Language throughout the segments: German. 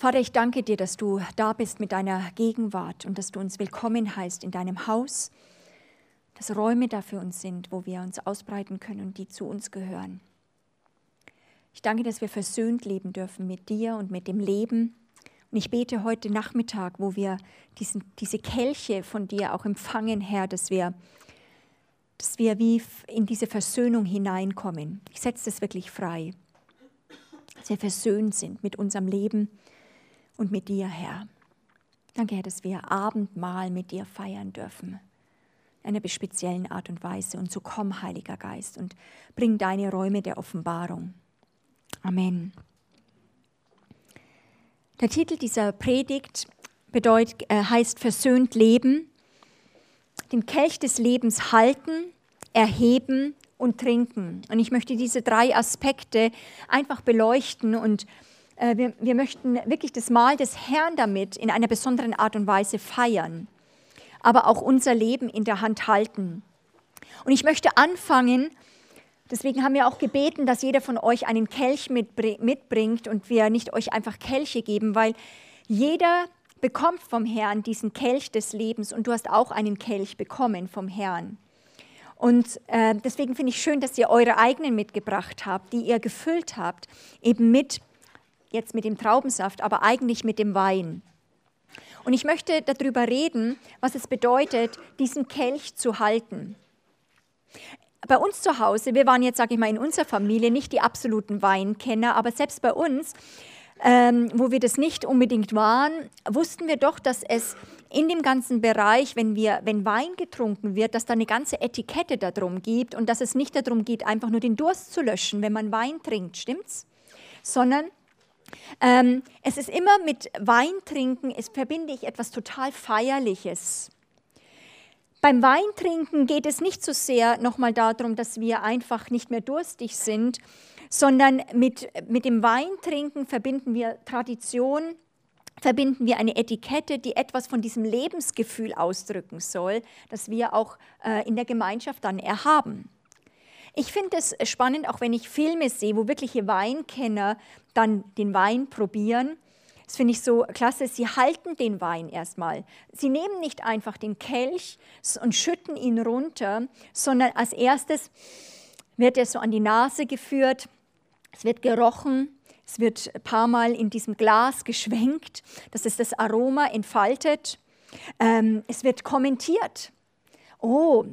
Vater, ich danke dir, dass du da bist mit deiner Gegenwart und dass du uns willkommen heißt in deinem Haus, dass Räume da für uns sind, wo wir uns ausbreiten können und die zu uns gehören. Ich danke, dass wir versöhnt leben dürfen mit dir und mit dem Leben. Und ich bete heute Nachmittag, wo wir diesen, diese Kelche von dir auch empfangen, Herr, dass wir, dass wir wie in diese Versöhnung hineinkommen. Ich setze das wirklich frei, dass wir versöhnt sind mit unserem Leben und mit dir, Herr. Danke, Herr, dass wir Abendmahl mit dir feiern dürfen. In einer speziellen Art und Weise. Und so komm, Heiliger Geist, und bring deine Räume der Offenbarung. Amen. Der Titel dieser Predigt bedeutet, äh, heißt Versöhnt Leben. Den Kelch des Lebens halten, erheben und trinken. Und ich möchte diese drei Aspekte einfach beleuchten und äh, wir, wir möchten wirklich das Mahl des Herrn damit in einer besonderen Art und Weise feiern, aber auch unser Leben in der Hand halten. Und ich möchte anfangen, deswegen haben wir auch gebeten, dass jeder von euch einen Kelch mitbringt und wir nicht euch einfach Kelche geben, weil jeder bekommt vom Herrn diesen Kelch des Lebens und du hast auch einen Kelch bekommen vom Herrn. Und äh, deswegen finde ich schön, dass ihr eure eigenen mitgebracht habt, die ihr gefüllt habt, eben mit jetzt mit dem Traubensaft, aber eigentlich mit dem Wein. Und ich möchte darüber reden, was es bedeutet, diesen Kelch zu halten. Bei uns zu Hause, wir waren jetzt, sage ich mal, in unserer Familie nicht die absoluten Weinkenner, aber selbst bei uns, ähm, wo wir das nicht unbedingt waren, wussten wir doch, dass es in dem ganzen Bereich, wenn, wir, wenn Wein getrunken wird, dass da eine ganze Etikette darum gibt und dass es nicht darum geht, einfach nur den Durst zu löschen, wenn man Wein trinkt, stimmt's? Sondern ähm, es ist immer mit Weintrinken, es verbinde ich etwas total Feierliches. Beim Weintrinken geht es nicht so sehr nochmal darum, dass wir einfach nicht mehr durstig sind, sondern mit, mit dem Weintrinken verbinden wir Tradition, verbinden wir eine Etikette, die etwas von diesem Lebensgefühl ausdrücken soll, das wir auch äh, in der Gemeinschaft dann erhaben. Ich finde es spannend, auch wenn ich Filme sehe, wo wirkliche Weinkenner dann den Wein probieren. Das finde ich so klasse. Sie halten den Wein erstmal. Sie nehmen nicht einfach den Kelch und schütten ihn runter, sondern als erstes wird er so an die Nase geführt. Es wird gerochen. Es wird ein paar Mal in diesem Glas geschwenkt, dass es das Aroma entfaltet. Ähm, es wird kommentiert oh,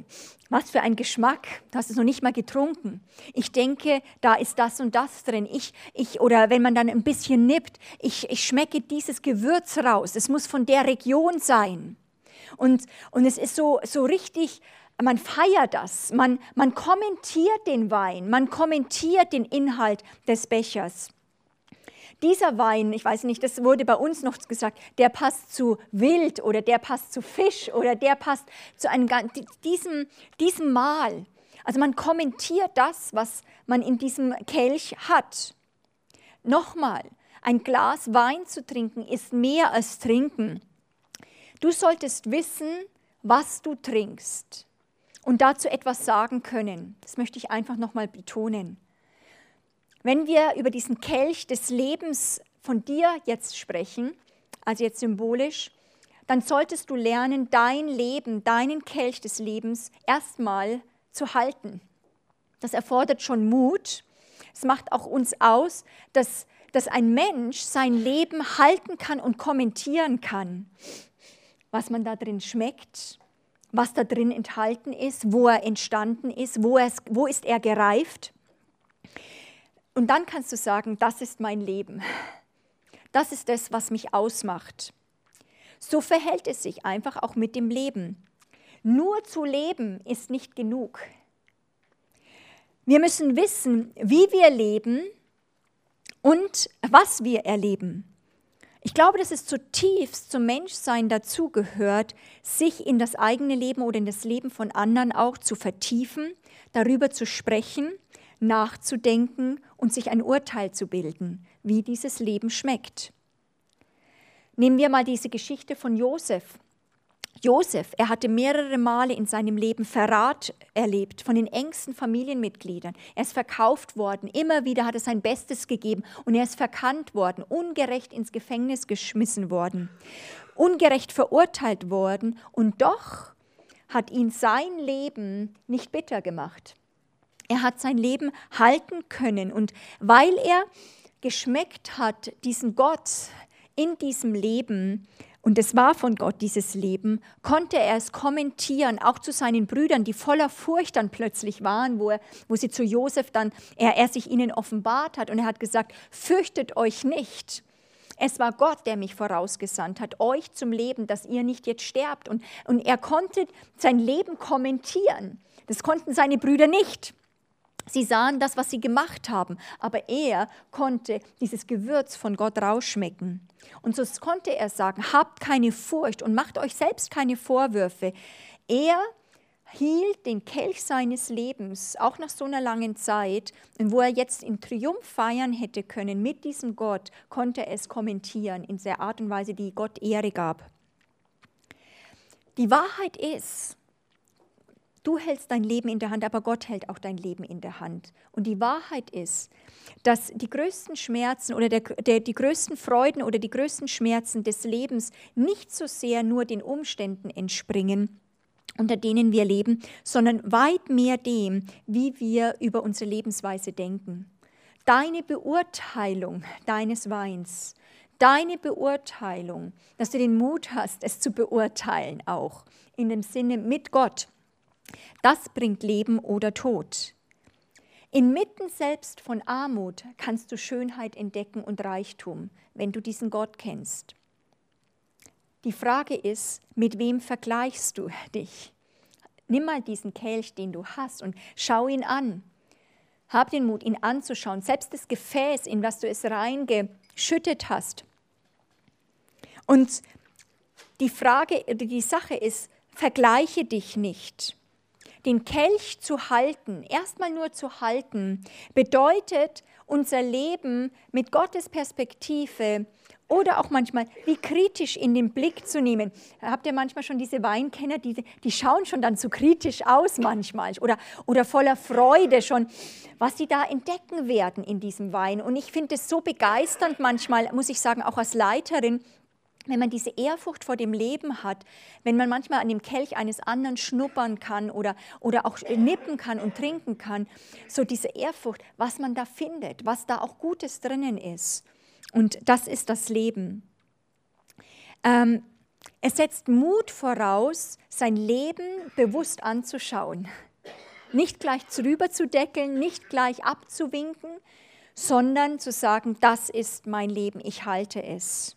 was für ein Geschmack, du hast es noch nicht mal getrunken. Ich denke, da ist das und das drin. Ich, ich, oder wenn man dann ein bisschen nippt, ich, ich schmecke dieses Gewürz raus. Es muss von der Region sein. Und, und es ist so, so richtig, man feiert das, man, man kommentiert den Wein, man kommentiert den Inhalt des Bechers. Dieser Wein, ich weiß nicht, das wurde bei uns noch gesagt, der passt zu Wild oder der passt zu Fisch oder der passt zu einem, diesem, diesem Mahl. Also man kommentiert das, was man in diesem Kelch hat. Nochmal, ein Glas Wein zu trinken ist mehr als trinken. Du solltest wissen, was du trinkst und dazu etwas sagen können. Das möchte ich einfach nochmal betonen. Wenn wir über diesen Kelch des Lebens von dir jetzt sprechen, also jetzt symbolisch, dann solltest du lernen, dein Leben, deinen Kelch des Lebens erstmal zu halten. Das erfordert schon Mut. Es macht auch uns aus, dass, dass ein Mensch sein Leben halten kann und kommentieren kann, was man da drin schmeckt, was da drin enthalten ist, wo er entstanden ist, wo, er, wo ist er gereift. Und dann kannst du sagen, das ist mein Leben. Das ist das, was mich ausmacht. So verhält es sich einfach auch mit dem Leben. Nur zu leben ist nicht genug. Wir müssen wissen, wie wir leben und was wir erleben. Ich glaube, dass es zutiefst zum Menschsein dazugehört, sich in das eigene Leben oder in das Leben von anderen auch zu vertiefen, darüber zu sprechen nachzudenken und sich ein Urteil zu bilden, wie dieses Leben schmeckt. Nehmen wir mal diese Geschichte von Josef. Josef, er hatte mehrere Male in seinem Leben Verrat erlebt von den engsten Familienmitgliedern. Er ist verkauft worden, immer wieder hat er sein Bestes gegeben und er ist verkannt worden, ungerecht ins Gefängnis geschmissen worden, ungerecht verurteilt worden und doch hat ihn sein Leben nicht bitter gemacht. Er hat sein Leben halten können und weil er geschmeckt hat, diesen Gott in diesem Leben, und es war von Gott dieses Leben, konnte er es kommentieren, auch zu seinen Brüdern, die voller Furcht dann plötzlich waren, wo, er, wo sie zu Josef dann, er, er sich ihnen offenbart hat und er hat gesagt, fürchtet euch nicht. Es war Gott, der mich vorausgesandt hat, euch zum Leben, dass ihr nicht jetzt sterbt. Und, und er konnte sein Leben kommentieren. Das konnten seine Brüder nicht. Sie sahen das, was sie gemacht haben, aber er konnte dieses Gewürz von Gott rausschmecken. Und so konnte er sagen, habt keine Furcht und macht euch selbst keine Vorwürfe. Er hielt den Kelch seines Lebens, auch nach so einer langen Zeit, wo er jetzt in Triumph feiern hätte können mit diesem Gott, konnte er es kommentieren in der Art und Weise, die Gott Ehre gab. Die Wahrheit ist, Du hältst dein Leben in der Hand, aber Gott hält auch dein Leben in der Hand. Und die Wahrheit ist, dass die größten Schmerzen oder der, der, die größten Freuden oder die größten Schmerzen des Lebens nicht so sehr nur den Umständen entspringen, unter denen wir leben, sondern weit mehr dem, wie wir über unsere Lebensweise denken. Deine Beurteilung deines Weins, deine Beurteilung, dass du den Mut hast, es zu beurteilen auch, in dem Sinne mit Gott das bringt Leben oder Tod. Inmitten selbst von Armut kannst du Schönheit entdecken und Reichtum, wenn du diesen Gott kennst. Die Frage ist, mit wem vergleichst du dich? Nimm mal diesen Kelch, den du hast, und schau ihn an. Hab den Mut, ihn anzuschauen, selbst das Gefäß, in was du es reingeschüttet hast. Und die Frage, die Sache ist, vergleiche dich nicht den Kelch zu halten, erstmal nur zu halten, bedeutet unser Leben mit Gottes Perspektive oder auch manchmal wie kritisch in den Blick zu nehmen. Habt ihr manchmal schon diese Weinkenner, die, die schauen schon dann zu kritisch aus manchmal oder, oder voller Freude schon, was sie da entdecken werden in diesem Wein. Und ich finde es so begeisternd manchmal, muss ich sagen, auch als Leiterin, wenn man diese Ehrfurcht vor dem Leben hat, wenn man manchmal an dem Kelch eines anderen schnuppern kann oder, oder auch nippen kann und trinken kann, so diese Ehrfurcht, was man da findet, was da auch Gutes drinnen ist. Und das ist das Leben. Ähm, es setzt Mut voraus, sein Leben bewusst anzuschauen. Nicht gleich drüber zu deckeln, nicht gleich abzuwinken, sondern zu sagen, das ist mein Leben, ich halte es.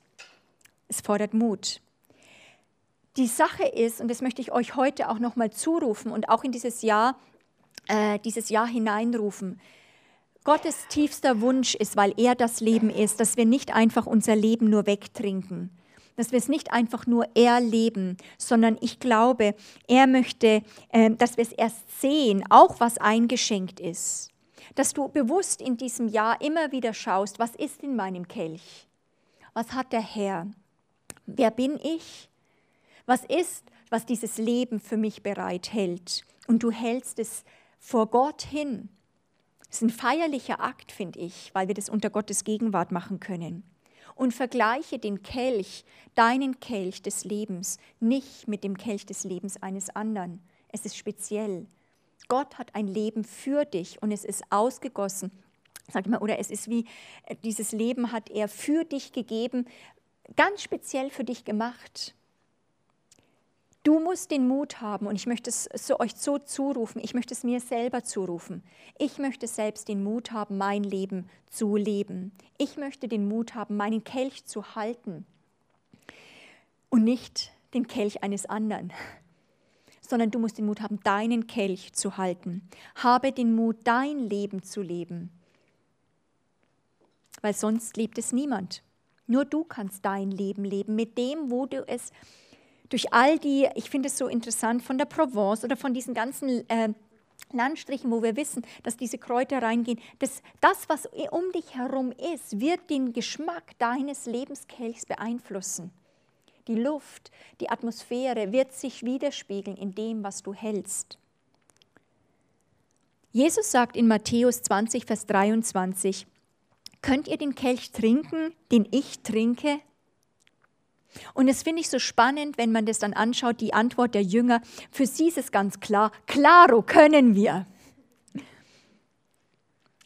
Es fordert Mut. Die Sache ist, und das möchte ich euch heute auch nochmal zurufen und auch in dieses Jahr, äh, dieses Jahr hineinrufen. Gottes tiefster Wunsch ist, weil er das Leben ist, dass wir nicht einfach unser Leben nur wegtrinken, dass wir es nicht einfach nur erleben, sondern ich glaube, er möchte, äh, dass wir es erst sehen, auch was eingeschenkt ist. Dass du bewusst in diesem Jahr immer wieder schaust, was ist in meinem Kelch? Was hat der Herr? Wer bin ich? Was ist, was dieses Leben für mich bereithält? Und du hältst es vor Gott hin. Es ist ein feierlicher Akt, finde ich, weil wir das unter Gottes Gegenwart machen können. Und vergleiche den Kelch, deinen Kelch des Lebens, nicht mit dem Kelch des Lebens eines anderen. Es ist speziell. Gott hat ein Leben für dich und es ist ausgegossen. Sag mal, oder es ist wie, äh, dieses Leben hat er für dich gegeben, ganz speziell für dich gemacht. Du musst den Mut haben und ich möchte es euch so zurufen, ich möchte es mir selber zurufen. Ich möchte selbst den Mut haben, mein Leben zu leben. Ich möchte den Mut haben, meinen Kelch zu halten und nicht den Kelch eines anderen, sondern du musst den Mut haben, deinen Kelch zu halten. Habe den Mut, dein Leben zu leben, weil sonst lebt es niemand. Nur du kannst dein Leben leben mit dem, wo du es durch all die, ich finde es so interessant, von der Provence oder von diesen ganzen äh, Landstrichen, wo wir wissen, dass diese Kräuter reingehen, das, das, was um dich herum ist, wird den Geschmack deines Lebenskelchs beeinflussen. die Luft, die Atmosphäre wird sich widerspiegeln in dem, was du hältst. Jesus sagt in Matthäus 20, Vers 23, könnt ihr den Kelch trinken, den ich trinke? Und das finde ich so spannend, wenn man das dann anschaut, die Antwort der Jünger. Für sie ist es ganz klar, claro, können wir.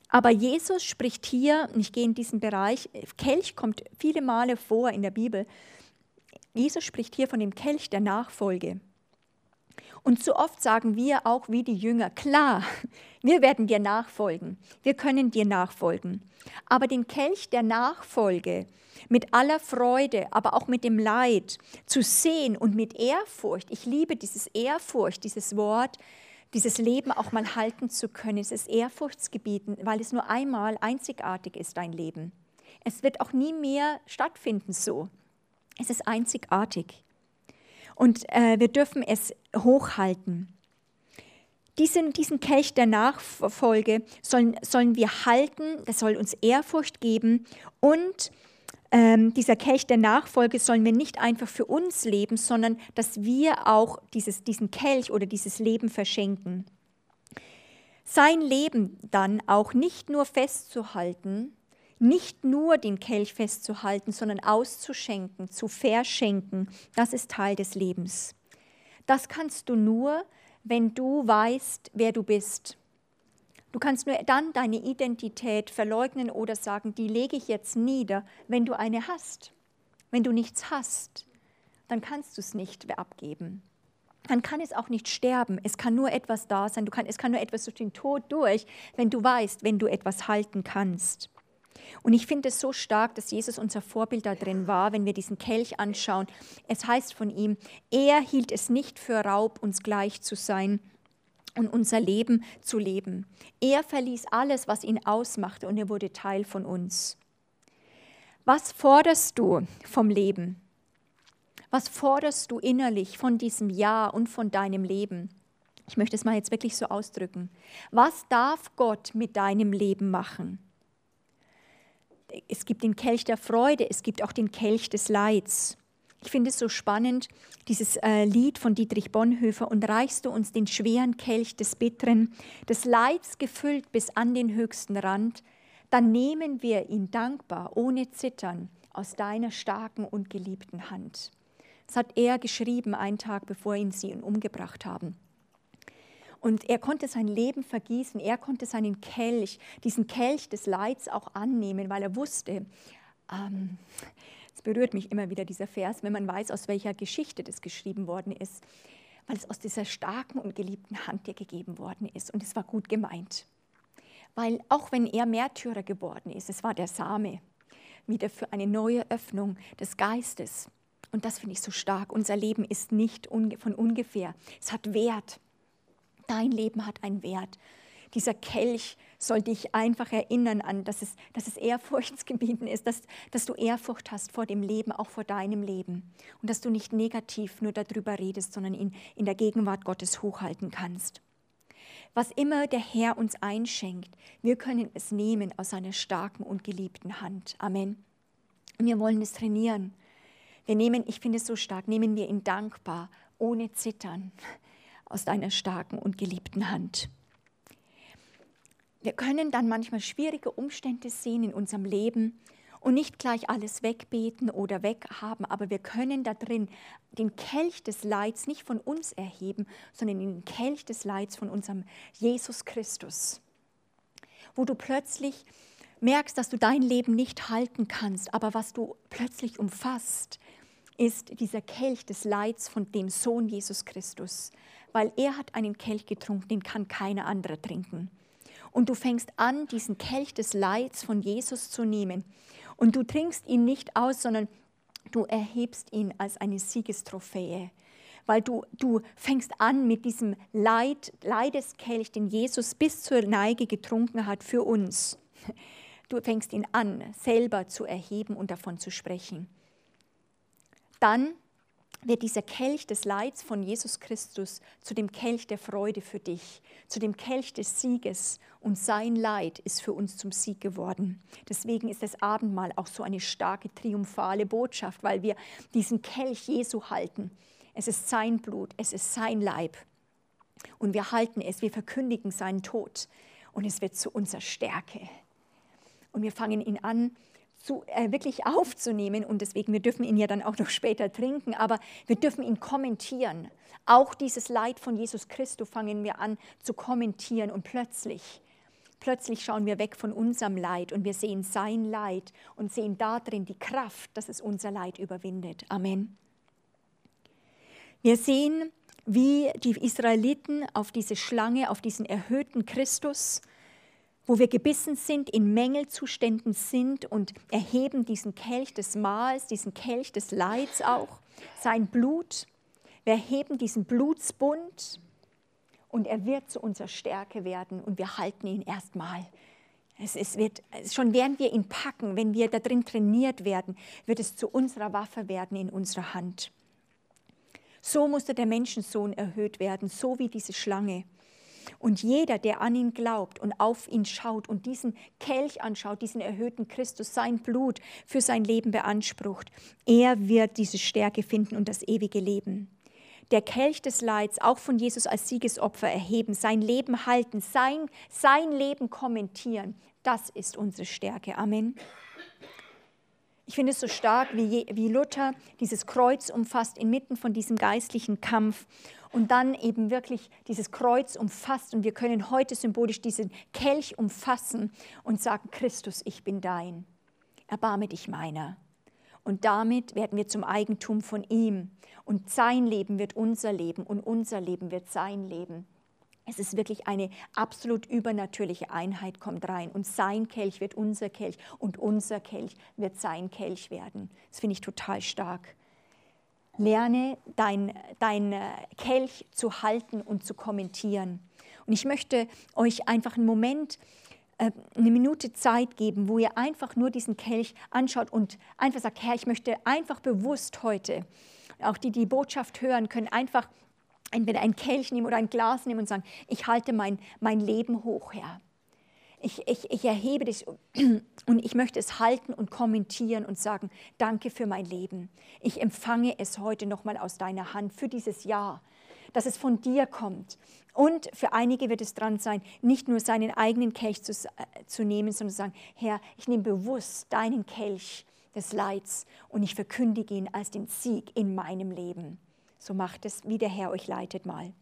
Aber Jesus spricht hier, und ich gehe in diesen Bereich, Kelch kommt viele Male vor in der Bibel. Jesus spricht hier von dem Kelch der Nachfolge. Und so oft sagen wir auch wie die Jünger, klar, wir werden dir nachfolgen, wir können dir nachfolgen. Aber den Kelch der Nachfolge mit aller Freude, aber auch mit dem Leid zu sehen und mit Ehrfurcht, ich liebe dieses Ehrfurcht, dieses Wort, dieses Leben auch mal halten zu können. Es ist Ehrfurchtsgebieten, weil es nur einmal einzigartig ist, dein Leben. Es wird auch nie mehr stattfinden so. Es ist einzigartig. Und äh, wir dürfen es hochhalten. Diesen, diesen Kelch der Nachfolge sollen, sollen wir halten, das soll uns Ehrfurcht geben und ähm, dieser Kelch der Nachfolge sollen wir nicht einfach für uns leben, sondern dass wir auch dieses, diesen Kelch oder dieses Leben verschenken. Sein Leben dann auch nicht nur festzuhalten, nicht nur den Kelch festzuhalten, sondern auszuschenken, zu verschenken, das ist Teil des Lebens. Das kannst du nur, wenn du weißt, wer du bist Du kannst nur dann deine Identität verleugnen oder sagen, die lege ich jetzt nieder, wenn du eine hast. Wenn du nichts hast, dann kannst du es nicht abgeben. Dann kann es auch nicht sterben. Es kann nur etwas da sein. Du kann, es kann nur etwas durch den Tod durch, wenn du weißt, wenn du etwas halten kannst. Und ich finde es so stark, dass Jesus unser Vorbild da drin war, wenn wir diesen Kelch anschauen. Es heißt von ihm, er hielt es nicht für Raub, uns gleich zu sein, und unser Leben zu leben. Er verließ alles, was ihn ausmachte und er wurde Teil von uns. Was forderst du vom Leben? Was forderst du innerlich von diesem Jahr und von deinem Leben? Ich möchte es mal jetzt wirklich so ausdrücken. Was darf Gott mit deinem Leben machen? Es gibt den Kelch der Freude, es gibt auch den Kelch des Leids. Ich finde es so spannend, dieses äh, Lied von Dietrich Bonhoeffer, und reichst du uns den schweren Kelch des Bitteren, des Leids gefüllt bis an den höchsten Rand, dann nehmen wir ihn dankbar, ohne Zittern, aus deiner starken und geliebten Hand. Das hat er geschrieben, einen Tag bevor ihn sie ihn umgebracht haben. Und er konnte sein Leben vergießen, er konnte seinen Kelch, diesen Kelch des Leids auch annehmen, weil er wusste, ähm, es berührt mich immer wieder dieser Vers, wenn man weiß, aus welcher Geschichte das geschrieben worden ist, weil es aus dieser starken und geliebten Hand dir gegeben worden ist. Und es war gut gemeint. Weil auch wenn er Märtyrer geworden ist, es war der Same wieder für eine neue Öffnung des Geistes. Und das finde ich so stark. Unser Leben ist nicht von ungefähr. Es hat Wert. Dein Leben hat einen Wert. Dieser Kelch soll dich einfach erinnern an, dass es, dass es ehrfurchtsgebieten ist, dass, dass du Ehrfurcht hast vor dem Leben, auch vor deinem Leben. Und dass du nicht negativ nur darüber redest, sondern ihn in der Gegenwart Gottes hochhalten kannst. Was immer der Herr uns einschenkt, wir können es nehmen aus seiner starken und geliebten Hand. Amen. Und wir wollen es trainieren. Wir nehmen, ich finde es so stark, nehmen wir ihn dankbar, ohne Zittern, aus deiner starken und geliebten Hand. Wir können dann manchmal schwierige Umstände sehen in unserem Leben und nicht gleich alles wegbeten oder weghaben, aber wir können da drin den Kelch des Leids nicht von uns erheben, sondern den Kelch des Leids von unserem Jesus Christus, wo du plötzlich merkst, dass du dein Leben nicht halten kannst, aber was du plötzlich umfasst, ist dieser Kelch des Leids von dem Sohn Jesus Christus, weil er hat einen Kelch getrunken, den kann keiner andere trinken. Und du fängst an, diesen Kelch des Leids von Jesus zu nehmen. Und du trinkst ihn nicht aus, sondern du erhebst ihn als eine Siegestrophäe. Weil du, du fängst an mit diesem Leid, Leideskelch, den Jesus bis zur Neige getrunken hat für uns. Du fängst ihn an, selber zu erheben und davon zu sprechen. Dann wird dieser Kelch des Leids von Jesus Christus zu dem Kelch der Freude für dich, zu dem Kelch des Sieges und sein Leid ist für uns zum Sieg geworden. Deswegen ist das Abendmahl auch so eine starke triumphale Botschaft, weil wir diesen Kelch Jesu halten. Es ist sein Blut, es ist sein Leib und wir halten es, wir verkündigen seinen Tod und es wird zu unserer Stärke. Und wir fangen ihn an, zu, äh, wirklich aufzunehmen. Und deswegen, wir dürfen ihn ja dann auch noch später trinken, aber wir dürfen ihn kommentieren. Auch dieses Leid von Jesus Christus fangen wir an zu kommentieren und plötzlich, plötzlich schauen wir weg von unserem Leid und wir sehen sein Leid und sehen darin die Kraft, dass es unser Leid überwindet. Amen. Wir sehen, wie die Israeliten auf diese Schlange, auf diesen erhöhten Christus, wo wir gebissen sind, in Mängelzuständen sind und erheben diesen Kelch des Mahls, diesen Kelch des Leids auch, sein Blut. Wir erheben diesen Blutsbund und er wird zu unserer Stärke werden und wir halten ihn erstmal. Es, es wird, schon während wir ihn packen, wenn wir da drin trainiert werden, wird es zu unserer Waffe werden in unserer Hand. So musste der Menschensohn erhöht werden, so wie diese Schlange. Und jeder, der an ihn glaubt und auf ihn schaut und diesen Kelch anschaut, diesen erhöhten Christus, sein Blut für sein Leben beansprucht, er wird diese Stärke finden und das ewige Leben. Der Kelch des Leids, auch von Jesus als Siegesopfer erheben, sein Leben halten, sein, sein Leben kommentieren, das ist unsere Stärke. Amen. Ich finde es so stark, wie, wie Luther dieses Kreuz umfasst inmitten von diesem geistlichen Kampf und dann eben wirklich dieses Kreuz umfasst. Und wir können heute symbolisch diesen Kelch umfassen und sagen, Christus, ich bin dein. Erbarme dich meiner. Und damit werden wir zum Eigentum von ihm. Und sein Leben wird unser Leben und unser Leben wird sein Leben. Es ist wirklich eine absolut übernatürliche Einheit kommt rein und sein Kelch wird unser Kelch und unser Kelch wird sein Kelch werden. Das finde ich total stark. Lerne dein, dein äh, Kelch zu halten und zu kommentieren. Und ich möchte euch einfach einen Moment, äh, eine Minute Zeit geben, wo ihr einfach nur diesen Kelch anschaut und einfach sagt, Herr, ich möchte einfach bewusst heute, auch die die Botschaft hören, können einfach entweder ein Kelch nehmen oder ein Glas nehmen und sagen, ich halte mein, mein Leben hoch, Herr. Ich, ich, ich erhebe dich und ich möchte es halten und kommentieren und sagen, danke für mein Leben. Ich empfange es heute nochmal aus deiner Hand für dieses Jahr, dass es von dir kommt. Und für einige wird es dran sein, nicht nur seinen eigenen Kelch zu, äh, zu nehmen, sondern zu sagen, Herr, ich nehme bewusst deinen Kelch des Leids und ich verkündige ihn als den Sieg in meinem Leben. So macht es, wie der Herr euch leitet mal.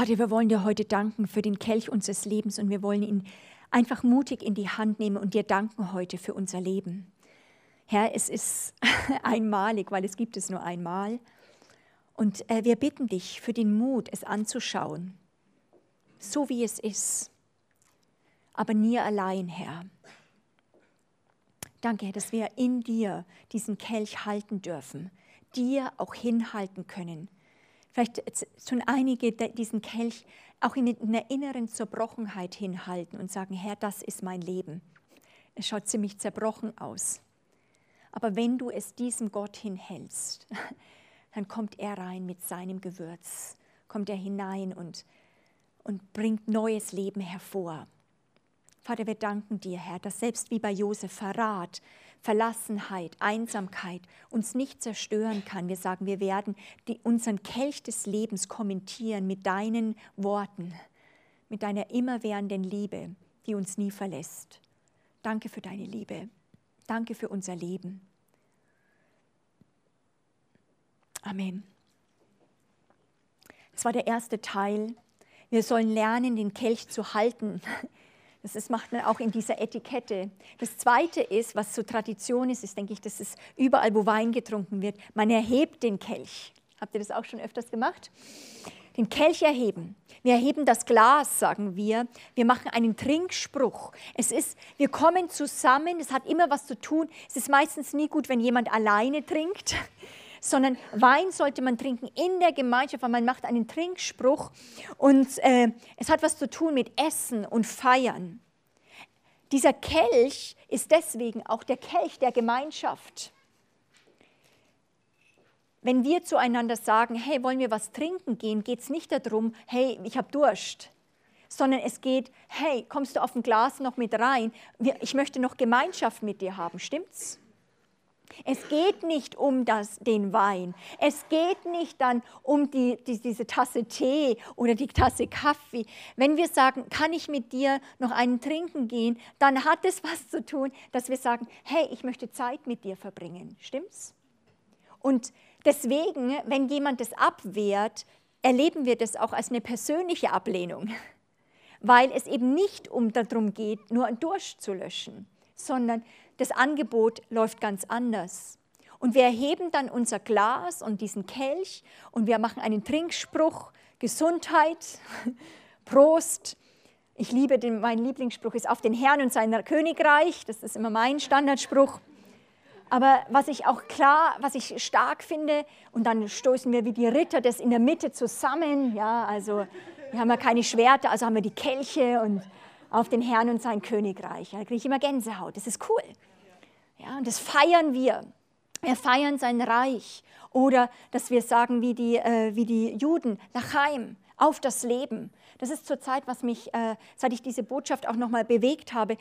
Vater, wir wollen dir heute danken für den Kelch unseres Lebens und wir wollen ihn einfach mutig in die Hand nehmen und dir danken heute für unser Leben. Herr, es ist einmalig, weil es gibt es nur einmal. Und äh, wir bitten dich für den Mut, es anzuschauen, so wie es ist, aber nie allein, Herr. Danke, Herr, dass wir in dir diesen Kelch halten dürfen, dir auch hinhalten können Vielleicht tun einige diesen Kelch auch in einer inneren Zerbrochenheit hinhalten und sagen, Herr, das ist mein Leben. Es schaut ziemlich zerbrochen aus. Aber wenn du es diesem Gott hinhältst, dann kommt er rein mit seinem Gewürz, kommt er hinein und, und bringt neues Leben hervor. Vater, wir danken dir, Herr, dass selbst wie bei Josef Verrat, Verlassenheit, Einsamkeit uns nicht zerstören kann. Wir sagen, wir werden die, unseren Kelch des Lebens kommentieren mit deinen Worten, mit deiner immerwährenden Liebe, die uns nie verlässt. Danke für deine Liebe. Danke für unser Leben. Amen. Das war der erste Teil. Wir sollen lernen, den Kelch zu halten. Das ist, macht man auch in dieser Etikette. Das Zweite ist, was so Tradition ist, ist, denke ich, dass es überall, wo Wein getrunken wird, man erhebt den Kelch. Habt ihr das auch schon öfters gemacht? Den Kelch erheben. Wir erheben das Glas, sagen wir. Wir machen einen Trinkspruch. Es ist, wir kommen zusammen. Es hat immer was zu tun. Es ist meistens nie gut, wenn jemand alleine trinkt sondern Wein sollte man trinken in der Gemeinschaft, weil man macht einen Trinkspruch und äh, es hat was zu tun mit Essen und Feiern. Dieser Kelch ist deswegen auch der Kelch der Gemeinschaft. Wenn wir zueinander sagen, hey, wollen wir was trinken gehen, geht es nicht darum, hey, ich habe Durst, sondern es geht, hey, kommst du auf ein Glas noch mit rein? Ich möchte noch Gemeinschaft mit dir haben, stimmt's? Es geht nicht um das, den Wein. Es geht nicht dann um die, die, diese Tasse Tee oder die Tasse Kaffee. Wenn wir sagen, kann ich mit dir noch einen trinken gehen, dann hat es was zu tun, dass wir sagen, hey, ich möchte Zeit mit dir verbringen. Stimmt's? Und deswegen, wenn jemand das abwehrt, erleben wir das auch als eine persönliche Ablehnung, weil es eben nicht um darum geht, nur einen Durst zu löschen, sondern das Angebot läuft ganz anders. Und wir erheben dann unser Glas und diesen Kelch und wir machen einen Trinkspruch, Gesundheit, Prost. Ich liebe den, mein Lieblingsspruch ist auf den Herrn und sein Königreich. Das ist immer mein Standardspruch. Aber was ich auch klar, was ich stark finde, und dann stoßen wir wie die Ritter das in der Mitte zusammen. Ja, also wir haben ja keine Schwerter, also haben wir die Kelche und auf den Herrn und sein Königreich. Da kriege ich immer Gänsehaut. Das ist cool. Ja, und das feiern wir. Wir feiern sein Reich. Oder dass wir sagen, wie die, äh, wie die Juden, Lachaim, auf das Leben. Das ist zurzeit, was mich, äh, seit ich diese Botschaft auch nochmal bewegt habe, äh,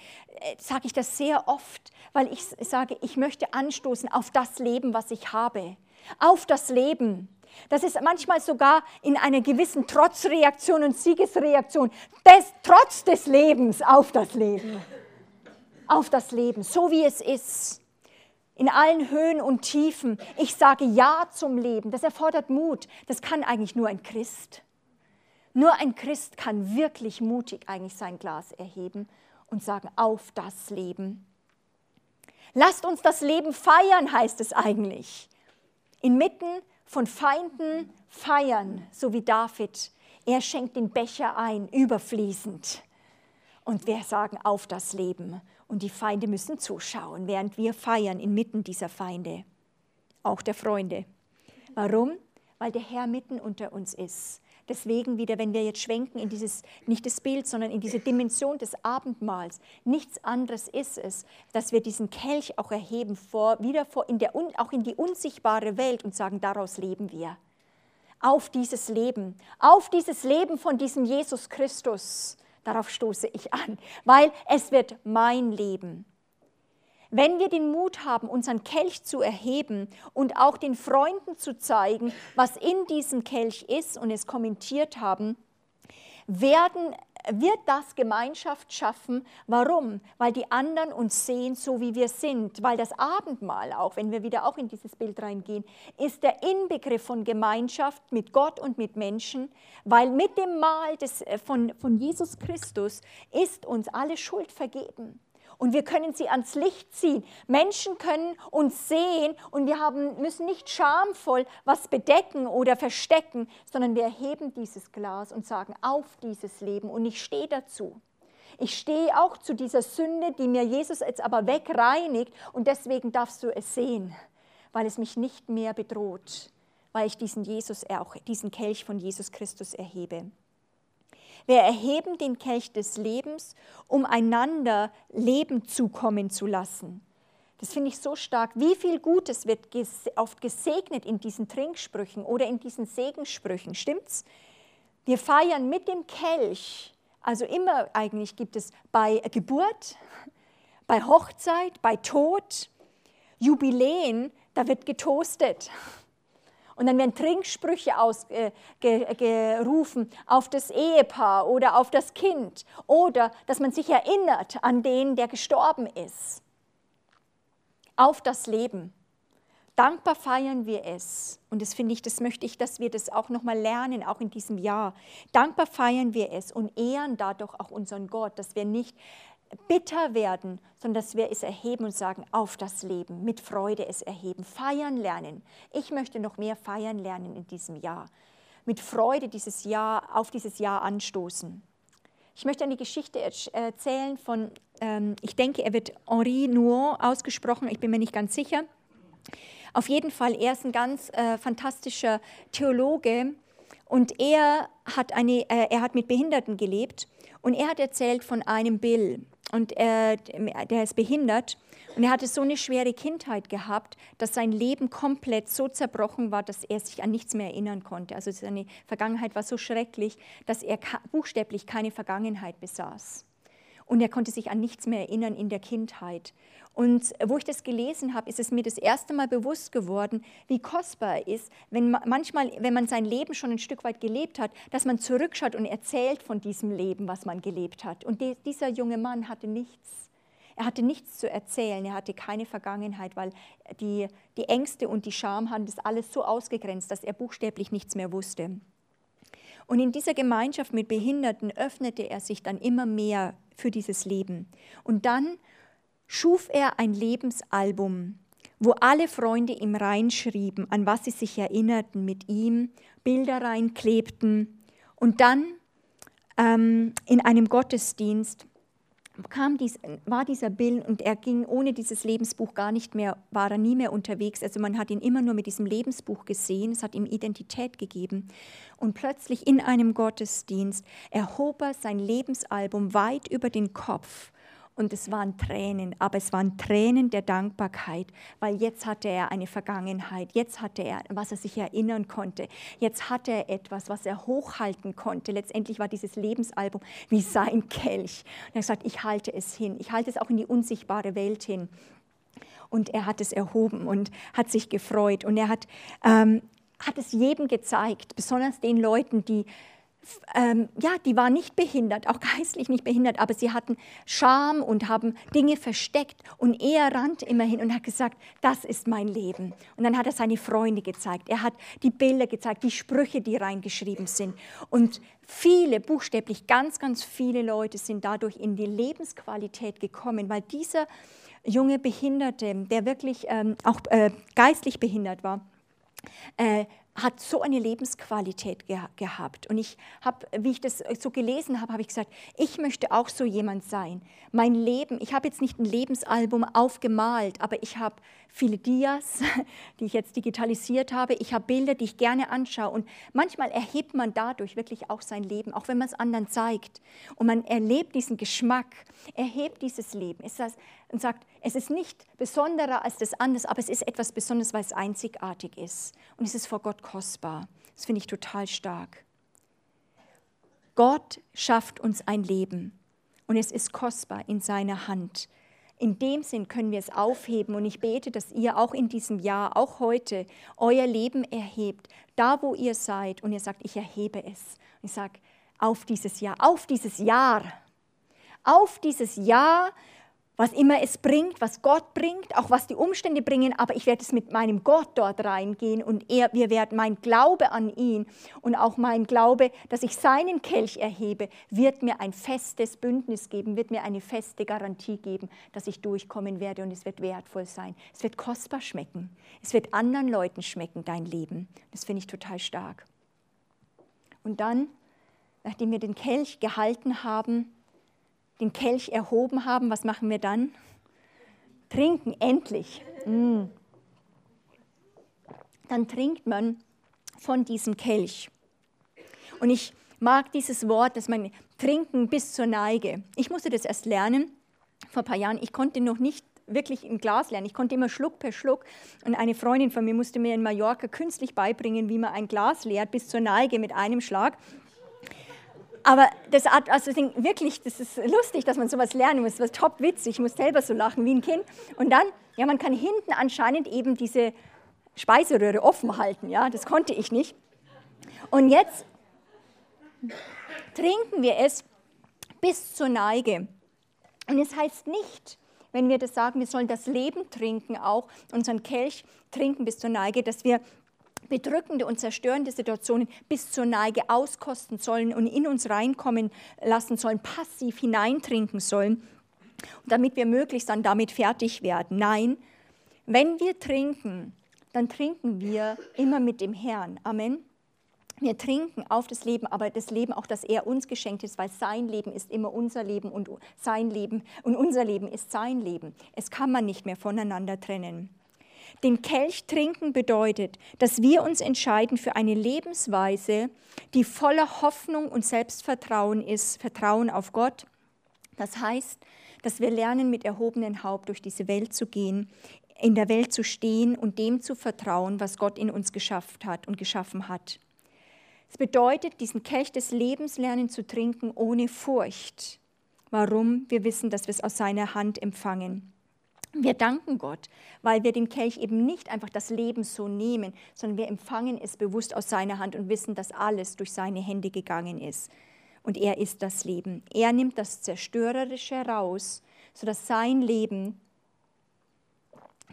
sage ich das sehr oft, weil ich sage, ich möchte anstoßen auf das Leben, was ich habe. Auf das Leben. Das ist manchmal sogar in einer gewissen Trotzreaktion und Siegesreaktion, des, trotz des Lebens auf das Leben auf das Leben, so wie es ist. In allen Höhen und Tiefen. Ich sage Ja zum Leben. Das erfordert Mut. Das kann eigentlich nur ein Christ. Nur ein Christ kann wirklich mutig eigentlich sein Glas erheben und sagen, auf das Leben. Lasst uns das Leben feiern, heißt es eigentlich. Inmitten von Feinden feiern, so wie David. Er schenkt den Becher ein, überfließend. Und wir sagen auf das Leben. Und die Feinde müssen zuschauen, während wir feiern inmitten dieser Feinde, auch der Freunde. Warum? Weil der Herr mitten unter uns ist. Deswegen wieder, wenn wir jetzt schwenken in dieses, nicht das Bild, sondern in diese Dimension des Abendmahls, nichts anderes ist es, dass wir diesen Kelch auch erheben, vor, wieder vor, in der, auch in die unsichtbare Welt und sagen, daraus leben wir. Auf dieses Leben, auf dieses Leben von diesem Jesus Christus, Darauf stoße ich an, weil es wird mein Leben. Wenn wir den Mut haben, unseren Kelch zu erheben und auch den Freunden zu zeigen, was in diesem Kelch ist und es kommentiert haben, werden wird das Gemeinschaft schaffen. Warum? Weil die anderen uns sehen, so wie wir sind. Weil das Abendmahl auch, wenn wir wieder auch in dieses Bild reingehen, ist der Inbegriff von Gemeinschaft mit Gott und mit Menschen. Weil mit dem Mahl des, äh, von, von Jesus Christus ist uns alle Schuld vergeben und wir können sie ans Licht ziehen. Menschen können uns sehen und wir haben, müssen nicht schamvoll was bedecken oder verstecken, sondern wir erheben dieses Glas und sagen auf dieses Leben und ich stehe dazu. Ich stehe auch zu dieser Sünde, die mir Jesus jetzt aber wegreinigt und deswegen darfst du es sehen, weil es mich nicht mehr bedroht, weil ich diesen Jesus auch diesen Kelch von Jesus Christus erhebe. Wir erheben den Kelch des Lebens, um einander Leben zukommen zu lassen. Das finde ich so stark. Wie viel Gutes wird oft gesegnet in diesen Trinksprüchen oder in diesen Segenssprüchen, stimmt's? Wir feiern mit dem Kelch, also immer eigentlich gibt es bei Geburt, bei Hochzeit, bei Tod, Jubiläen, da wird getoastet. Und dann werden Trinksprüche ausgerufen äh, auf das Ehepaar oder auf das Kind oder dass man sich erinnert an den, der gestorben ist. Auf das Leben. Dankbar feiern wir es. Und das finde ich, das möchte ich, dass wir das auch nochmal lernen, auch in diesem Jahr. Dankbar feiern wir es und ehren dadurch auch unseren Gott, dass wir nicht bitter werden, sondern dass wir es erheben und sagen, auf das Leben, mit Freude es erheben, feiern lernen. Ich möchte noch mehr feiern lernen in diesem Jahr. Mit Freude dieses Jahr, auf dieses Jahr anstoßen. Ich möchte eine Geschichte erzählen von, ähm, ich denke, er wird Henri Nouon ausgesprochen, ich bin mir nicht ganz sicher. Auf jeden Fall, er ist ein ganz äh, fantastisischer Theologe und er hat, eine, äh, er hat mit Behinderten gelebt und er hat erzählt von einem Bill und er, der ist behindert und er hatte so eine schwere Kindheit gehabt, dass sein Leben komplett so zerbrochen war, dass er sich an nichts mehr erinnern konnte. Also seine Vergangenheit war so schrecklich, dass er buchstäblich keine Vergangenheit besaß. Und er konnte sich an nichts mehr erinnern in der Kindheit. Und wo ich das gelesen habe, ist es mir das erste Mal bewusst geworden, wie kostbar es ist, wenn manchmal, wenn man sein Leben schon ein Stück weit gelebt hat, dass man zurückschaut und erzählt von diesem Leben, was man gelebt hat. Und dieser junge Mann hatte nichts. Er hatte nichts zu erzählen, er hatte keine Vergangenheit, weil die, die Ängste und die Scham haben das alles so ausgegrenzt, dass er buchstäblich nichts mehr wusste. Und in dieser Gemeinschaft mit Behinderten öffnete er sich dann immer mehr für dieses Leben. Und dann schuf er ein Lebensalbum, wo alle Freunde ihm reinschrieben, an was sie sich erinnerten mit ihm, Bilder reinklebten. Und dann ähm, in einem Gottesdienst kam dies, war dieser Bill und er ging ohne dieses Lebensbuch gar nicht mehr, war er nie mehr unterwegs. Also man hat ihn immer nur mit diesem Lebensbuch gesehen, es hat ihm Identität gegeben. Und plötzlich in einem Gottesdienst erhob er sein Lebensalbum weit über den Kopf und es waren Tränen, aber es waren Tränen der Dankbarkeit, weil jetzt hatte er eine Vergangenheit, jetzt hatte er, was er sich erinnern konnte, jetzt hatte er etwas, was er hochhalten konnte. Letztendlich war dieses Lebensalbum wie sein Kelch. Und er hat gesagt, ich halte es hin, ich halte es auch in die unsichtbare Welt hin. Und er hat es erhoben und hat sich gefreut. Und er hat, ähm, hat es jedem gezeigt, besonders den Leuten, die ähm, ja, die waren nicht behindert, auch geistlich nicht behindert, aber sie hatten Scham und haben Dinge versteckt. Und er rannte immerhin und hat gesagt, das ist mein Leben. Und dann hat er seine Freunde gezeigt. Er hat die Bilder gezeigt, die Sprüche, die reingeschrieben sind. Und viele, buchstäblich ganz, ganz viele Leute sind dadurch in die Lebensqualität gekommen, weil dieser junge Behinderte, der wirklich ähm, auch äh, geistlich behindert war, äh, hat so eine Lebensqualität ge gehabt. Und ich habe, wie ich das so gelesen habe, habe ich gesagt, ich möchte auch so jemand sein. Mein Leben, ich habe jetzt nicht ein Lebensalbum aufgemalt, aber ich habe viele Dias, die ich jetzt digitalisiert habe. Ich habe Bilder, die ich gerne anschaue. Und manchmal erhebt man dadurch wirklich auch sein Leben, auch wenn man es anderen zeigt. Und man erlebt diesen Geschmack, erhebt dieses Leben. Ist und sagt, es ist nicht besonderer als das andere, aber es ist etwas Besonderes, weil es einzigartig ist. Und es ist vor Gott kostbar. Das finde ich total stark. Gott schafft uns ein Leben und es ist kostbar in seiner Hand. In dem Sinn können wir es aufheben und ich bete, dass ihr auch in diesem Jahr, auch heute, euer Leben erhebt, da wo ihr seid und ihr sagt, ich erhebe es. Ich sage, auf dieses Jahr, auf dieses Jahr, auf dieses Jahr, was immer es bringt, was Gott bringt, auch was die Umstände bringen, aber ich werde es mit meinem Gott dort reingehen und er, wir werden mein Glaube an ihn und auch mein Glaube, dass ich seinen Kelch erhebe, wird mir ein festes Bündnis geben, wird mir eine feste Garantie geben, dass ich durchkommen werde und es wird wertvoll sein. Es wird kostbar schmecken. Es wird anderen Leuten schmecken, dein Leben. Das finde ich total stark. Und dann, nachdem wir den Kelch gehalten haben, den Kelch erhoben haben, was machen wir dann? Trinken, endlich. Mm. Dann trinkt man von diesem Kelch. Und ich mag dieses Wort, dass man trinken bis zur Neige. Ich musste das erst lernen vor ein paar Jahren. Ich konnte noch nicht wirklich im Glas lernen. Ich konnte immer Schluck per Schluck. Und eine Freundin von mir musste mir in Mallorca künstlich beibringen, wie man ein Glas leert bis zur Neige mit einem Schlag. Aber das, also wirklich, das ist lustig, dass man sowas lernen muss. Ist top witzig. Ich muss selber so lachen wie ein Kind. Und dann, ja, man kann hinten anscheinend eben diese Speiseröhre offen halten. Ja, das konnte ich nicht. Und jetzt trinken wir es bis zur Neige. Und es heißt nicht, wenn wir das sagen, wir sollen das Leben trinken, auch unseren Kelch trinken bis zur Neige, dass wir bedrückende und zerstörende Situationen bis zur Neige auskosten sollen und in uns reinkommen lassen sollen, passiv hineintrinken sollen, damit wir möglichst dann damit fertig werden. Nein, wenn wir trinken, dann trinken wir immer mit dem Herrn. Amen. Wir trinken auf das Leben, aber das Leben auch, das er uns geschenkt ist, weil sein Leben ist immer unser Leben und sein Leben und unser Leben ist sein Leben. Es kann man nicht mehr voneinander trennen. Den Kelch trinken bedeutet, dass wir uns entscheiden für eine Lebensweise, die voller Hoffnung und Selbstvertrauen ist, Vertrauen auf Gott. Das heißt, dass wir lernen, mit erhobenem Haupt durch diese Welt zu gehen, in der Welt zu stehen und dem zu vertrauen, was Gott in uns geschafft hat und geschaffen hat. Es bedeutet, diesen Kelch des Lebens lernen zu trinken ohne Furcht. Warum? Wir wissen, dass wir es aus seiner Hand empfangen. Wir danken Gott, weil wir den Kelch eben nicht einfach das Leben so nehmen, sondern wir empfangen es bewusst aus seiner Hand und wissen, dass alles durch seine Hände gegangen ist. Und er ist das Leben. Er nimmt das Zerstörerische raus, sodass sein Leben,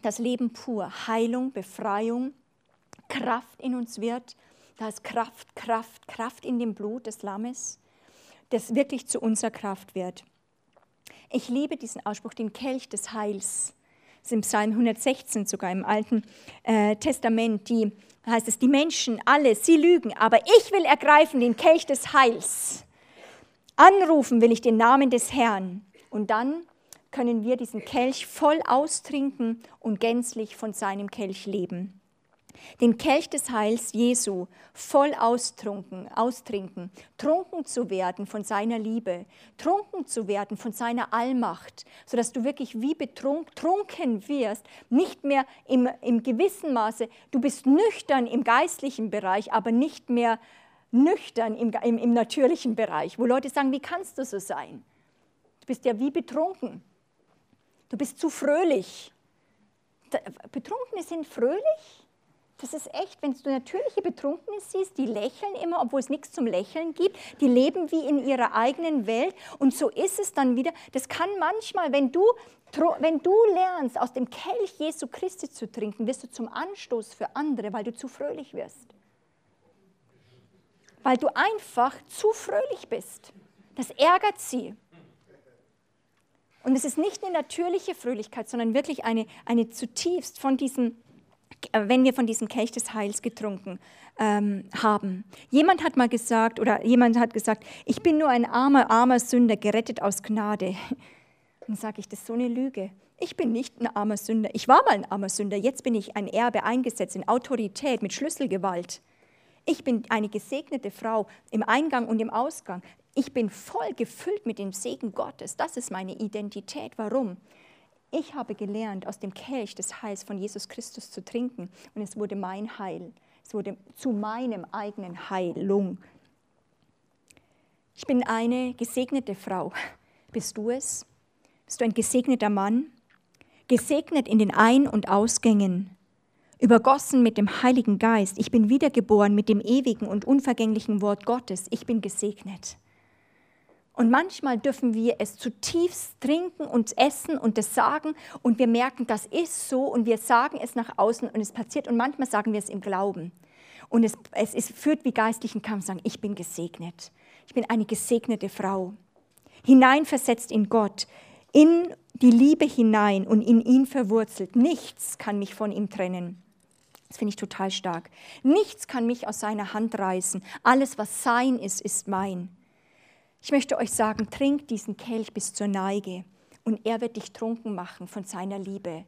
das Leben pur, Heilung, Befreiung, Kraft in uns wird. Da ist Kraft, Kraft, Kraft in dem Blut des Lammes, das wirklich zu unserer Kraft wird. Ich liebe diesen Ausspruch, den Kelch des Heils. Das ist im Psalm 116 sogar im Alten äh, Testament. Die heißt es, die Menschen alle, sie lügen, aber ich will ergreifen den Kelch des Heils. Anrufen will ich den Namen des Herrn. Und dann können wir diesen Kelch voll austrinken und gänzlich von seinem Kelch leben den Kelch des Heils Jesu voll austrunken, austrinken, trunken zu werden von seiner Liebe, trunken zu werden von seiner Allmacht, sodass du wirklich wie betrunken wirst, nicht mehr im, im gewissen Maße, du bist nüchtern im geistlichen Bereich, aber nicht mehr nüchtern im, im, im natürlichen Bereich, wo Leute sagen, wie kannst du so sein? Du bist ja wie betrunken. Du bist zu fröhlich. Betrunkene sind fröhlich? Das ist echt, wenn du natürliche Betrunkene siehst, die lächeln immer, obwohl es nichts zum Lächeln gibt. Die leben wie in ihrer eigenen Welt. Und so ist es dann wieder. Das kann manchmal, wenn du, wenn du lernst, aus dem Kelch Jesu Christi zu trinken, wirst du zum Anstoß für andere, weil du zu fröhlich wirst. Weil du einfach zu fröhlich bist. Das ärgert sie. Und es ist nicht eine natürliche Fröhlichkeit, sondern wirklich eine, eine zutiefst von diesem wenn wir von diesem Kelch des Heils getrunken ähm, haben. Jemand hat mal gesagt, oder jemand hat gesagt, ich bin nur ein armer, armer Sünder, gerettet aus Gnade. Dann sage ich, das ist so eine Lüge. Ich bin nicht ein armer Sünder. Ich war mal ein armer Sünder. Jetzt bin ich ein Erbe eingesetzt in Autorität mit Schlüsselgewalt. Ich bin eine gesegnete Frau im Eingang und im Ausgang. Ich bin voll gefüllt mit dem Segen Gottes. Das ist meine Identität. Warum? Ich habe gelernt, aus dem Kelch des Heils von Jesus Christus zu trinken und es wurde mein Heil. Es wurde zu meinem eigenen Heilung. Ich bin eine gesegnete Frau. Bist du es? Bist du ein gesegneter Mann? Gesegnet in den Ein- und Ausgängen, übergossen mit dem Heiligen Geist. Ich bin wiedergeboren mit dem ewigen und unvergänglichen Wort Gottes. Ich bin gesegnet. Und manchmal dürfen wir es zutiefst trinken und essen und das sagen und wir merken, das ist so und wir sagen es nach außen und es passiert und manchmal sagen wir es im Glauben. Und es, es, es führt wie geistlichen Kampf, sagen, ich bin gesegnet. Ich bin eine gesegnete Frau. Hineinversetzt in Gott, in die Liebe hinein und in ihn verwurzelt. Nichts kann mich von ihm trennen. Das finde ich total stark. Nichts kann mich aus seiner Hand reißen. Alles, was sein ist, ist mein. Ich möchte euch sagen, trink diesen Kelch bis zur Neige und er wird dich trunken machen von seiner Liebe.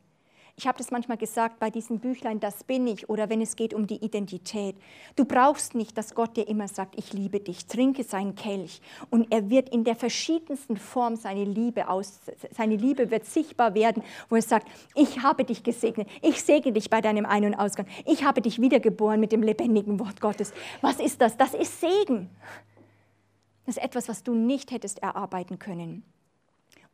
Ich habe das manchmal gesagt bei diesem Büchlein, das bin ich, oder wenn es geht um die Identität. Du brauchst nicht, dass Gott dir immer sagt, ich liebe dich, trinke seinen Kelch und er wird in der verschiedensten Form seine Liebe aus, seine Liebe wird sichtbar werden, wo er sagt, ich habe dich gesegnet, ich segne dich bei deinem Ein- und Ausgang, ich habe dich wiedergeboren mit dem lebendigen Wort Gottes. Was ist das? Das ist Segen. Das ist etwas, was du nicht hättest erarbeiten können.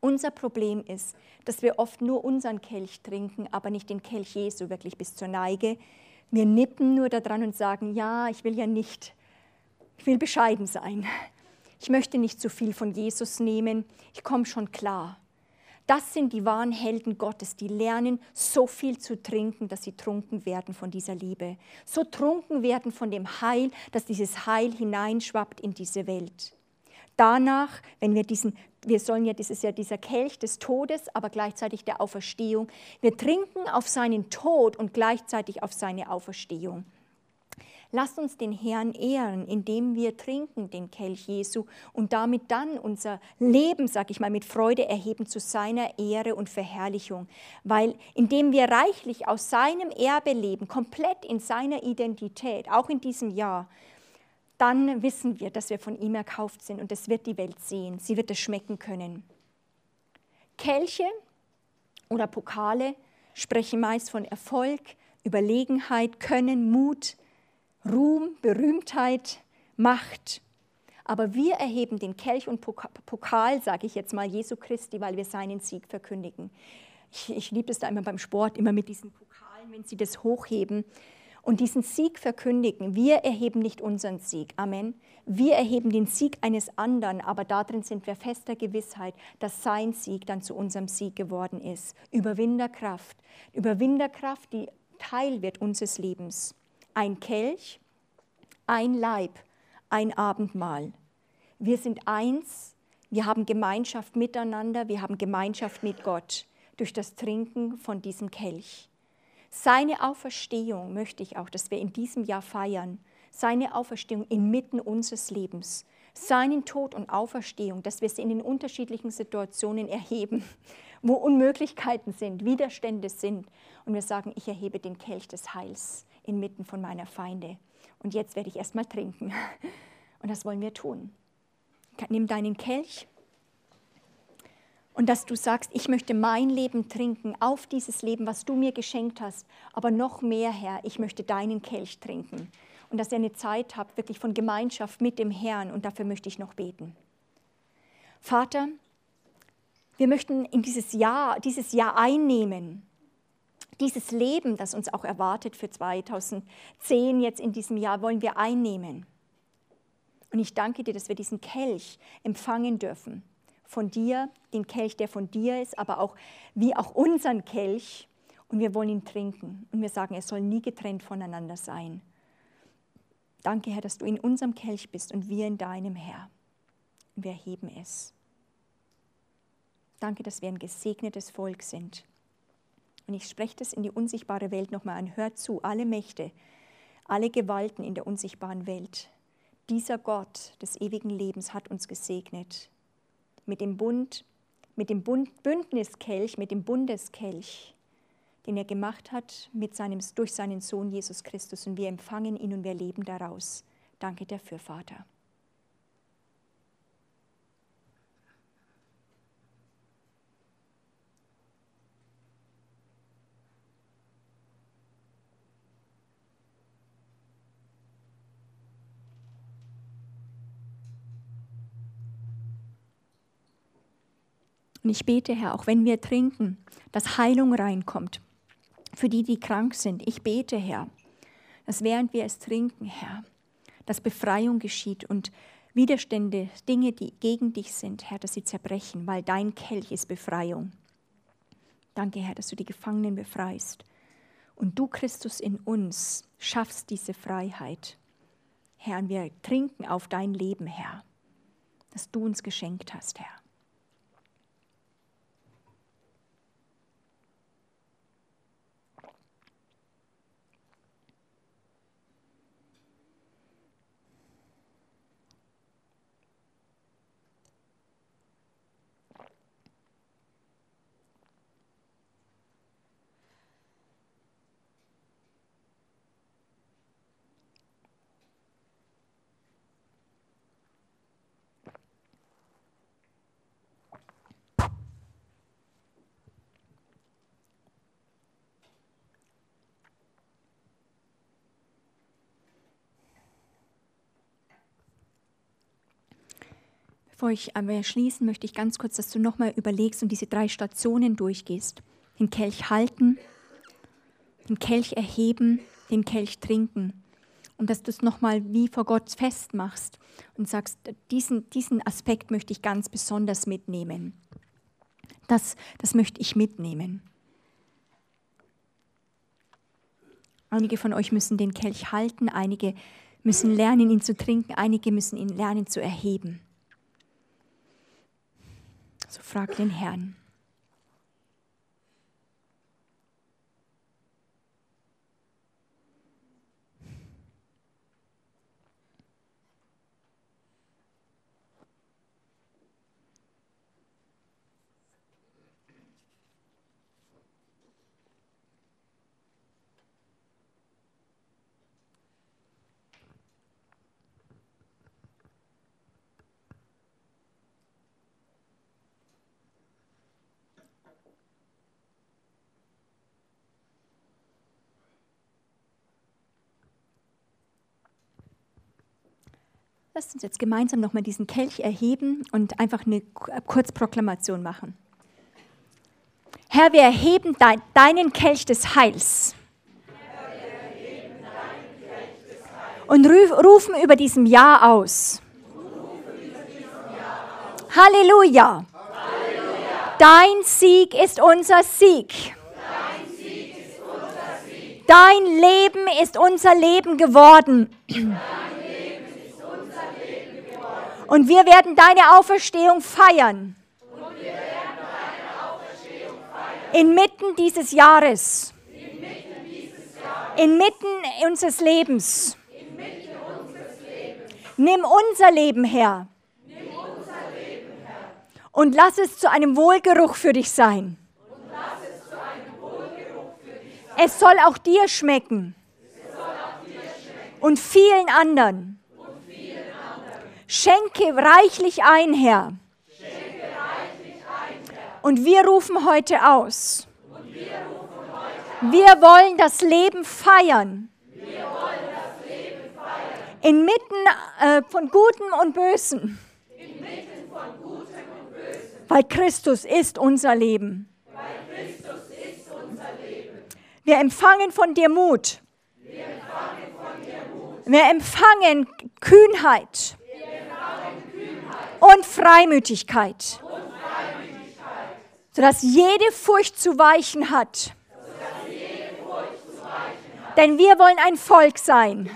Unser Problem ist, dass wir oft nur unseren Kelch trinken, aber nicht den Kelch Jesu wirklich bis zur Neige Wir nippen nur daran und sagen, ja, ich will ja nicht, ich will bescheiden sein. Ich möchte nicht zu viel von Jesus nehmen, ich komme schon klar. Das sind die wahren Helden Gottes, die lernen, so viel zu trinken, dass sie trunken werden von dieser Liebe. So trunken werden von dem Heil, dass dieses Heil hineinschwappt in diese Welt. Danach, wenn wir diesen, wir sollen ja, das ist ja dieser Kelch des Todes, aber gleichzeitig der Auferstehung. Wir trinken auf seinen Tod und gleichzeitig auf seine Auferstehung. Lasst uns den Herrn ehren, indem wir trinken den Kelch Jesu und damit dann unser Leben, sag ich mal, mit Freude erheben zu seiner Ehre und Verherrlichung. Weil indem wir reichlich aus seinem Erbe leben, komplett in seiner Identität, auch in diesem Jahr, dann wissen wir, dass wir von ihm erkauft sind und das wird die Welt sehen. Sie wird es schmecken können. Kelche oder Pokale sprechen meist von Erfolg, Überlegenheit, Können, Mut, Ruhm, Berühmtheit, Macht. Aber wir erheben den Kelch und Pokal, sage ich jetzt mal, Jesu Christi, weil wir seinen Sieg verkündigen. Ich, ich liebe es da immer beim Sport, immer mit diesen Pokalen, wenn sie das hochheben und diesen Sieg verkündigen. Wir erheben nicht unseren Sieg. Amen. Wir erheben den Sieg eines anderen, aber darin sind wir fester Gewissheit, dass sein Sieg dann zu unserem Sieg geworden ist. Überwinderkraft. Überwinderkraft, die Teil wird unseres Lebens ein Kelch, ein Leib, ein Abendmahl. Wir sind eins, wir haben Gemeinschaft miteinander, wir haben Gemeinschaft mit Gott durch das Trinken von diesem Kelch. Seine Auferstehung möchte ich auch, dass wir in diesem Jahr feiern. Seine Auferstehung inmitten unseres Lebens. Seinen Tod und Auferstehung, dass wir sie in den unterschiedlichen Situationen erheben, wo Unmöglichkeiten sind, Widerstände sind. Und wir sagen, ich erhebe den Kelch des Heils inmitten von meiner Feinde. Und jetzt werde ich erstmal trinken. Und das wollen wir tun. Nimm deinen Kelch und dass du sagst, ich möchte mein Leben trinken, auf dieses Leben, was du mir geschenkt hast, aber noch mehr, Herr, ich möchte deinen Kelch trinken. Und dass ihr eine Zeit habt, wirklich von Gemeinschaft mit dem Herrn und dafür möchte ich noch beten. Vater, wir möchten in dieses Jahr, dieses Jahr einnehmen dieses Leben, das uns auch erwartet für 2010, jetzt in diesem Jahr, wollen wir einnehmen. Und ich danke dir, dass wir diesen Kelch empfangen dürfen. Von dir, den Kelch, der von dir ist, aber auch wie auch unseren Kelch. Und wir wollen ihn trinken. Und wir sagen, er soll nie getrennt voneinander sein. Danke, Herr, dass du in unserem Kelch bist und wir in deinem, Herr. Und wir heben es. Danke, dass wir ein gesegnetes Volk sind. Und ich spreche das in die unsichtbare Welt nochmal an. Hört zu, alle Mächte, alle Gewalten in der unsichtbaren Welt. Dieser Gott des ewigen Lebens hat uns gesegnet. Mit dem Bund, mit dem Bündniskelch, mit dem Bundeskelch, den er gemacht hat mit seinem, durch seinen Sohn Jesus Christus. Und wir empfangen ihn und wir leben daraus. Danke dafür, Vater. Und ich bete, Herr, auch wenn wir trinken, dass Heilung reinkommt für die, die krank sind. Ich bete, Herr, dass während wir es trinken, Herr, dass Befreiung geschieht und Widerstände, Dinge, die gegen dich sind, Herr, dass sie zerbrechen, weil dein Kelch ist Befreiung. Danke, Herr, dass du die Gefangenen befreist. Und du, Christus, in uns schaffst diese Freiheit. Herr, und wir trinken auf dein Leben, Herr, das du uns geschenkt hast, Herr. Bevor ich aber schließen, möchte ich ganz kurz, dass du nochmal überlegst und diese drei Stationen durchgehst. Den Kelch halten, den Kelch erheben den Kelch trinken. Und dass du es nochmal wie vor Gott festmachst und sagst, diesen, diesen Aspekt möchte ich ganz besonders mitnehmen. Das, das möchte ich mitnehmen. Einige von euch müssen den Kelch halten, einige müssen lernen, ihn zu trinken, einige müssen ihn lernen zu erheben. So frag den Herrn. Lasst uns jetzt gemeinsam nochmal diesen Kelch erheben und einfach eine Kurzproklamation machen. Herr, wir erheben deinen Kelch des Heils. Und rufen über diesem Jahr aus. Halleluja. Dein Sieg ist unser Sieg. Dein Leben ist unser Leben geworden. Und wir werden deine Auferstehung feiern. Inmitten dieses Jahres. Inmitten unseres Lebens. Nimm unser Leben her. Und lass es zu einem Wohlgeruch für dich sein. Es soll auch dir schmecken. Und vielen anderen. Schenke reichlich ein, Herr. Und wir rufen heute aus. Wir wollen das Leben feiern. Inmitten äh, von Guten und Bösen. Weil Christus ist unser Leben. Wir empfangen von dir Mut. Wir empfangen Kühnheit und Freimütigkeit, sodass jede Furcht zu weichen hat. Denn wir wollen ein Volk sein,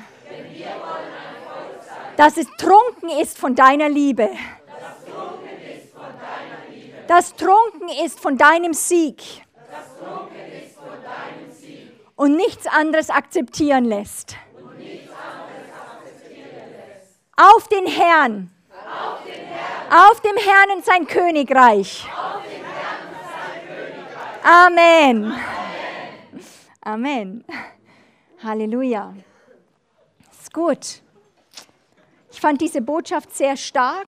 das es trunken ist von deiner Liebe, das trunken ist von deinem Sieg. Und nichts anderes akzeptieren lässt. Auf den Herrn auf dem Herrn und sein Königreich. Amen. Amen. Halleluja. Ist gut. Ich fand diese Botschaft sehr stark.